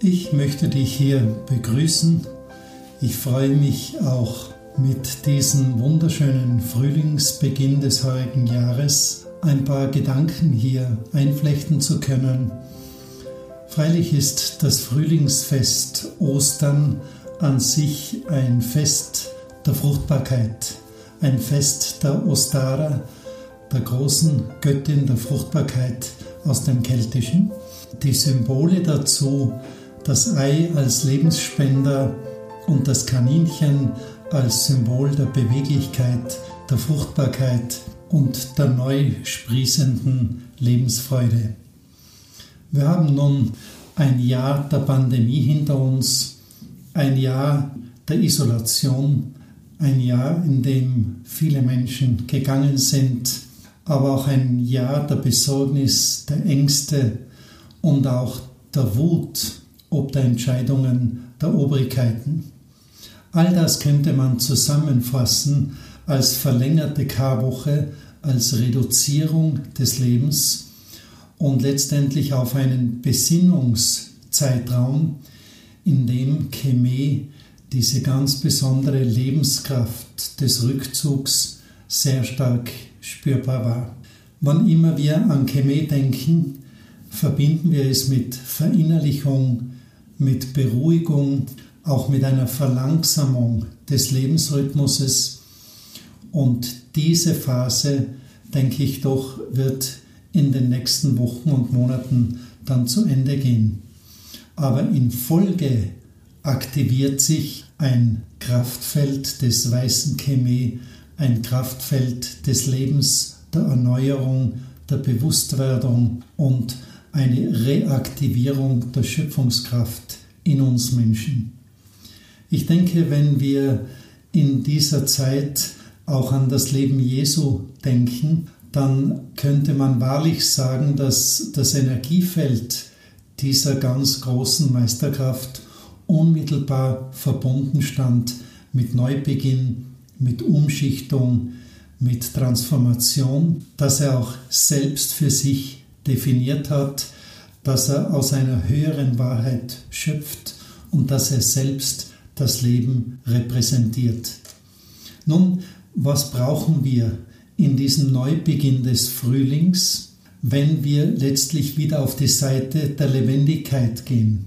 Ich möchte dich hier begrüßen. Ich freue mich auch mit diesem wunderschönen Frühlingsbeginn des heutigen Jahres ein paar Gedanken hier einflechten zu können. Freilich ist das Frühlingsfest Ostern an sich ein Fest der Fruchtbarkeit, ein Fest der Ostara, der großen Göttin der Fruchtbarkeit aus dem Keltischen. Die Symbole dazu das Ei als Lebensspender und das Kaninchen als Symbol der Beweglichkeit, der Fruchtbarkeit und der neu sprießenden Lebensfreude. Wir haben nun ein Jahr der Pandemie hinter uns, ein Jahr der Isolation, ein Jahr, in dem viele Menschen gegangen sind, aber auch ein Jahr der Besorgnis, der Ängste und auch der Wut ob der Entscheidungen der Obrigkeiten. All das könnte man zusammenfassen als verlängerte Karwoche, als Reduzierung des Lebens und letztendlich auf einen Besinnungszeitraum, in dem Chemie diese ganz besondere Lebenskraft des Rückzugs sehr stark spürbar war. Wann immer wir an Chemie denken, verbinden wir es mit Verinnerlichung, mit Beruhigung, auch mit einer Verlangsamung des Lebensrhythmuses. Und diese Phase, denke ich doch, wird in den nächsten Wochen und Monaten dann zu Ende gehen. Aber in Folge aktiviert sich ein Kraftfeld des weißen Chemie, ein Kraftfeld des Lebens, der Erneuerung, der Bewusstwerdung und eine Reaktivierung der Schöpfungskraft in uns Menschen. Ich denke, wenn wir in dieser Zeit auch an das Leben Jesu denken, dann könnte man wahrlich sagen, dass das Energiefeld dieser ganz großen Meisterkraft unmittelbar verbunden stand mit Neubeginn, mit Umschichtung, mit Transformation, dass er auch selbst für sich definiert hat, dass er aus einer höheren Wahrheit schöpft und dass er selbst das Leben repräsentiert. Nun, was brauchen wir in diesem Neubeginn des Frühlings, wenn wir letztlich wieder auf die Seite der Lebendigkeit gehen?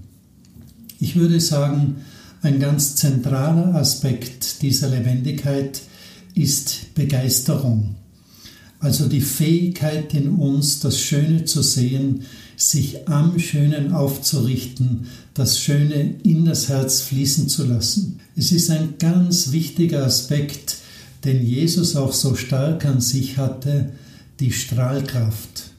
Ich würde sagen, ein ganz zentraler Aspekt dieser Lebendigkeit ist Begeisterung. Also die Fähigkeit in uns, das Schöne zu sehen, sich am Schönen aufzurichten, das Schöne in das Herz fließen zu lassen. Es ist ein ganz wichtiger Aspekt, den Jesus auch so stark an sich hatte, die Strahlkraft.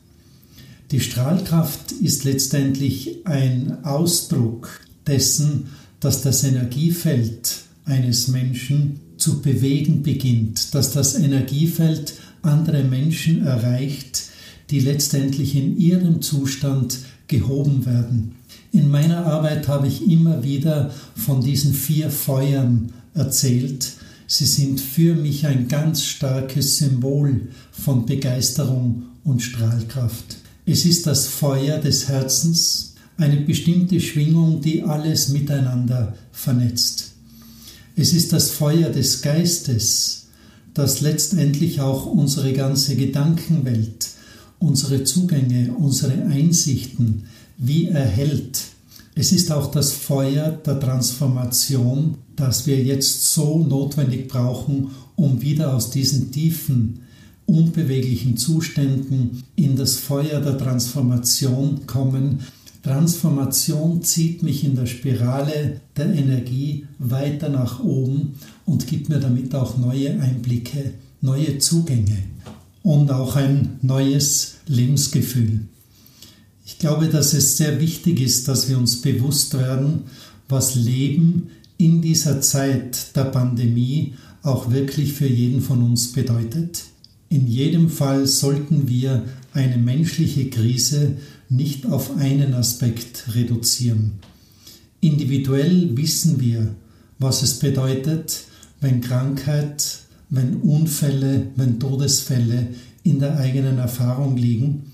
Die Strahlkraft ist letztendlich ein Ausdruck dessen, dass das Energiefeld eines Menschen zu bewegen beginnt, dass das Energiefeld andere Menschen erreicht, die letztendlich in ihrem Zustand gehoben werden. In meiner Arbeit habe ich immer wieder von diesen vier Feuern erzählt. Sie sind für mich ein ganz starkes Symbol von Begeisterung und Strahlkraft. Es ist das Feuer des Herzens, eine bestimmte Schwingung, die alles miteinander vernetzt. Es ist das Feuer des Geistes, das letztendlich auch unsere ganze Gedankenwelt, unsere Zugänge, unsere Einsichten wie erhält. Es ist auch das Feuer der Transformation, das wir jetzt so notwendig brauchen, um wieder aus diesen tiefen, unbeweglichen Zuständen in das Feuer der Transformation kommen, Transformation zieht mich in der Spirale der Energie weiter nach oben und gibt mir damit auch neue Einblicke, neue Zugänge und auch ein neues Lebensgefühl. Ich glaube, dass es sehr wichtig ist, dass wir uns bewusst werden, was Leben in dieser Zeit der Pandemie auch wirklich für jeden von uns bedeutet. In jedem Fall sollten wir eine menschliche Krise nicht auf einen Aspekt reduzieren. Individuell wissen wir, was es bedeutet, wenn Krankheit, wenn Unfälle, wenn Todesfälle in der eigenen Erfahrung liegen.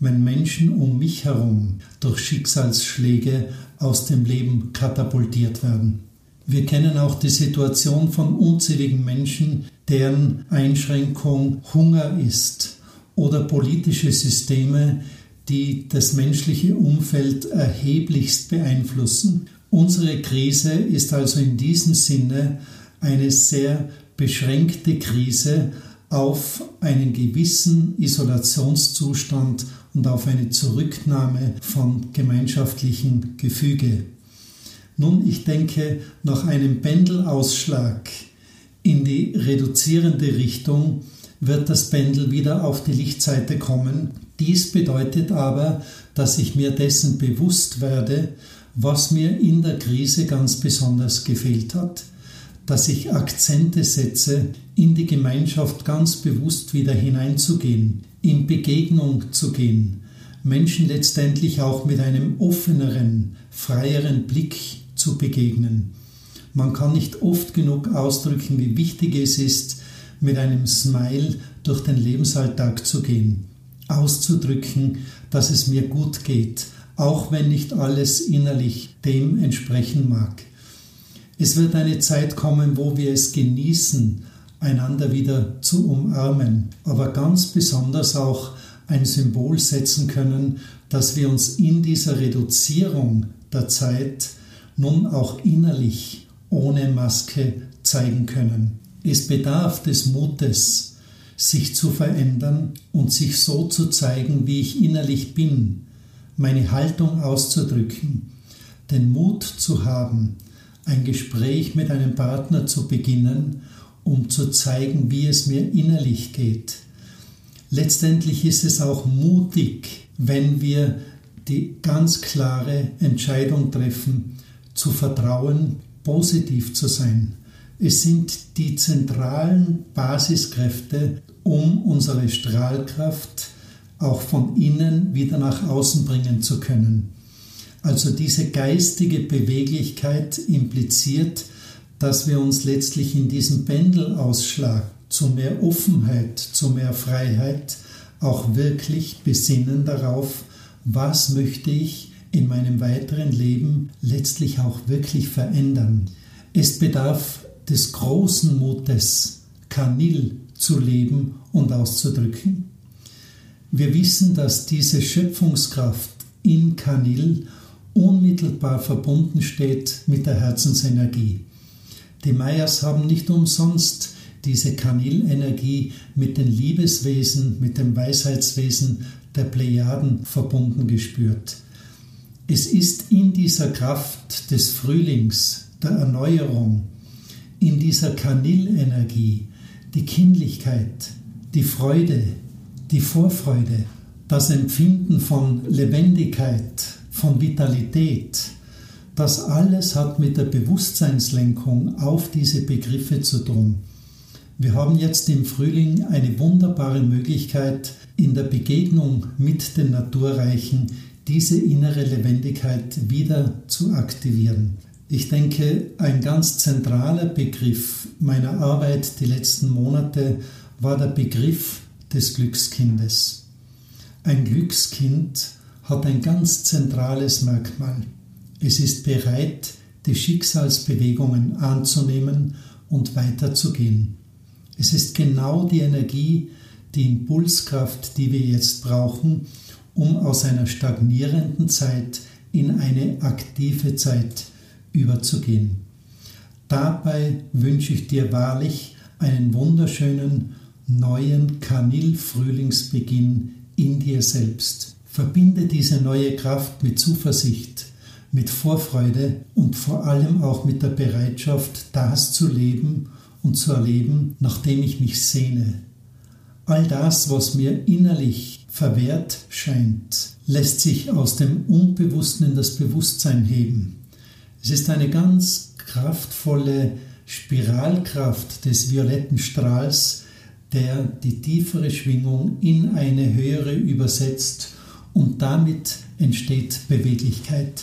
wenn Menschen um mich herum durch Schicksalsschläge aus dem Leben katapultiert werden. Wir kennen auch die Situation von unzähligen Menschen, deren Einschränkung Hunger ist oder politische Systeme, die das menschliche Umfeld erheblichst beeinflussen. Unsere Krise ist also in diesem Sinne eine sehr beschränkte Krise auf einen gewissen Isolationszustand und auf eine Zurücknahme von gemeinschaftlichen Gefüge. Nun, ich denke, nach einem Pendelausschlag in die reduzierende Richtung wird das Pendel wieder auf die Lichtseite kommen. Dies bedeutet aber, dass ich mir dessen bewusst werde, was mir in der Krise ganz besonders gefehlt hat, dass ich Akzente setze, in die Gemeinschaft ganz bewusst wieder hineinzugehen, in Begegnung zu gehen, Menschen letztendlich auch mit einem offeneren, freieren Blick zu begegnen. Man kann nicht oft genug ausdrücken, wie wichtig es ist, mit einem Smile durch den Lebensalltag zu gehen, auszudrücken, dass es mir gut geht, auch wenn nicht alles innerlich dem entsprechen mag. Es wird eine Zeit kommen, wo wir es genießen, einander wieder zu umarmen, aber ganz besonders auch ein Symbol setzen können, dass wir uns in dieser Reduzierung der Zeit nun auch innerlich ohne Maske zeigen können. Es bedarf des Mutes, sich zu verändern und sich so zu zeigen, wie ich innerlich bin, meine Haltung auszudrücken, den Mut zu haben, ein Gespräch mit einem Partner zu beginnen, um zu zeigen, wie es mir innerlich geht. Letztendlich ist es auch mutig, wenn wir die ganz klare Entscheidung treffen, zu vertrauen, positiv zu sein. Es sind die zentralen Basiskräfte, um unsere Strahlkraft auch von innen wieder nach außen bringen zu können. Also diese geistige Beweglichkeit impliziert, dass wir uns letztlich in diesem Pendelausschlag zu mehr Offenheit, zu mehr Freiheit auch wirklich besinnen darauf, was möchte ich in meinem weiteren Leben letztlich auch wirklich verändern. Es bedarf des großen Mutes, Kanil zu leben und auszudrücken. Wir wissen, dass diese Schöpfungskraft in Kanil unmittelbar verbunden steht mit der Herzensenergie. Die Mayas haben nicht umsonst diese Kanilenergie mit den Liebeswesen, mit dem Weisheitswesen der Plejaden verbunden gespürt. Es ist in dieser Kraft des Frühlings, der Erneuerung, in dieser Kanilenergie, die Kindlichkeit, die Freude, die Vorfreude, das Empfinden von Lebendigkeit, von Vitalität, das alles hat mit der Bewusstseinslenkung auf diese Begriffe zu tun. Wir haben jetzt im Frühling eine wunderbare Möglichkeit, in der Begegnung mit den Naturreichen diese innere Lebendigkeit wieder zu aktivieren. Ich denke, ein ganz zentraler Begriff meiner Arbeit die letzten Monate war der Begriff des Glückskindes. Ein Glückskind hat ein ganz zentrales Merkmal. Es ist bereit, die Schicksalsbewegungen anzunehmen und weiterzugehen. Es ist genau die Energie, die Impulskraft, die wir jetzt brauchen, um aus einer stagnierenden Zeit in eine aktive Zeit überzugehen. Dabei wünsche ich dir wahrlich einen wunderschönen neuen Kanil-Frühlingsbeginn in dir selbst. Verbinde diese neue Kraft mit Zuversicht, mit Vorfreude und vor allem auch mit der Bereitschaft, das zu leben und zu erleben, nachdem ich mich sehne. All das, was mir innerlich verwehrt scheint, lässt sich aus dem Unbewussten in das Bewusstsein heben. Es ist eine ganz kraftvolle Spiralkraft des violetten Strahls, der die tiefere Schwingung in eine höhere übersetzt und damit entsteht Beweglichkeit.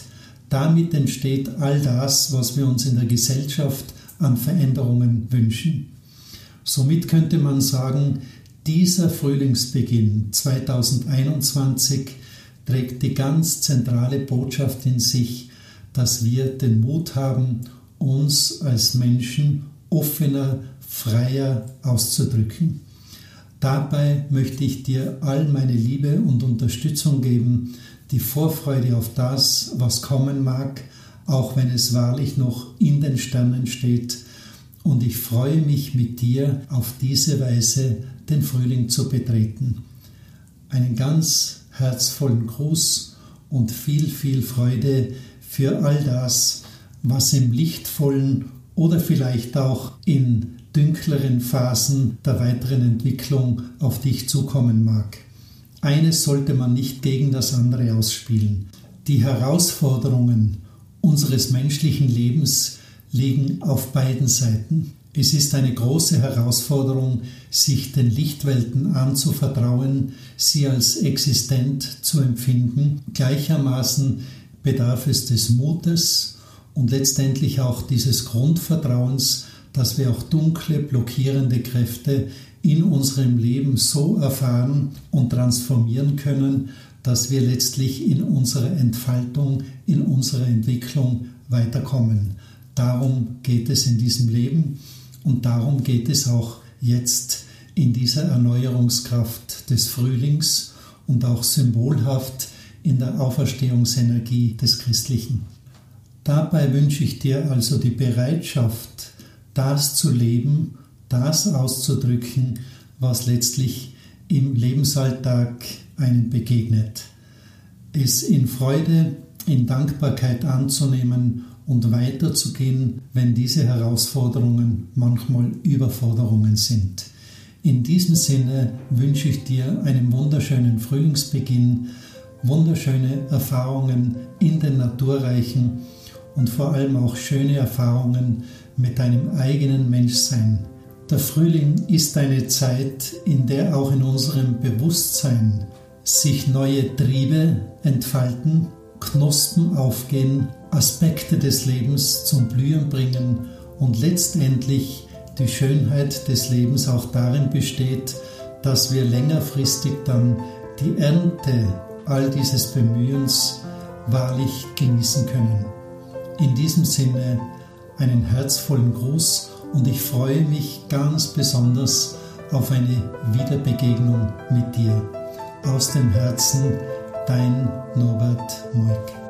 Damit entsteht all das, was wir uns in der Gesellschaft an Veränderungen wünschen. Somit könnte man sagen, Dieser Frühlingsbeginn 2021 trägt die ganz zentrale Botschaft in sich, dass wir den Mut haben, uns als Menschen offener, freier auszudrücken. Dabei möchte ich dir all meine Liebe und Unterstützung geben, die Vorfreude auf das, was kommen mag, auch wenn es wahrlich noch in den Sternen steht. Und ich freue mich mit dir auf diese Weise den Frühling zu betreten. Einen ganz herzvollen Gruß und viel, viel Freude für all das, was im lichtvollen oder vielleicht auch in dünkleren Phasen der weiteren Entwicklung auf dich zukommen mag. Eines sollte man nicht gegen das andere ausspielen. Die Herausforderungen unseres menschlichen Lebens liegen auf beiden Seiten. Es ist eine große Herausforderung, sich den Lichtwelten anzuvertrauen, sie als existent zu empfinden. Gleichermaßen bedarf es des Mutes und letztendlich auch dieses Grundvertrauens, dass wir auch dunkle, blockierende Kräfte in unserem Leben so erfahren und transformieren können, dass wir letztlich in unserer Entfaltung, in unserer Entwicklung weiterkommen. Darum geht es in diesem Leben und darum geht es auch jetzt in dieser Erneuerungskraft des Frühlings und auch symbolhaft in der Auferstehungsenergie des Christlichen. Dabei wünsche ich dir also die Bereitschaft, das zu leben, das auszudrücken, was letztlich im Lebensalltag einem begegnet. Es in Freude, in Dankbarkeit anzunehmen und weiterzugehen, wenn diese Herausforderungen manchmal Überforderungen sind. In diesem Sinne wünsche ich dir einen wunderschönen Frühlingsbeginn, wunderschöne Erfahrungen in den Naturreichen und vor allem auch schöne Erfahrungen mit deinem eigenen Menschsein. Der Frühling ist eine Zeit, in der auch in unserem Bewusstsein sich neue Triebe entfalten, Knospen aufgehen Aspekte des Lebens zum Blühen bringen und letztendlich die Schönheit des Lebens auch darin besteht, dass wir längerfristig dann die Ernte all dieses Bemühens wahrlich genießen können. In diesem Sinne einen herzvollen Gruß und ich freue mich ganz besonders auf eine Wiederbegegnung mit dir. Aus dem Herzen, dein Norbert Moik.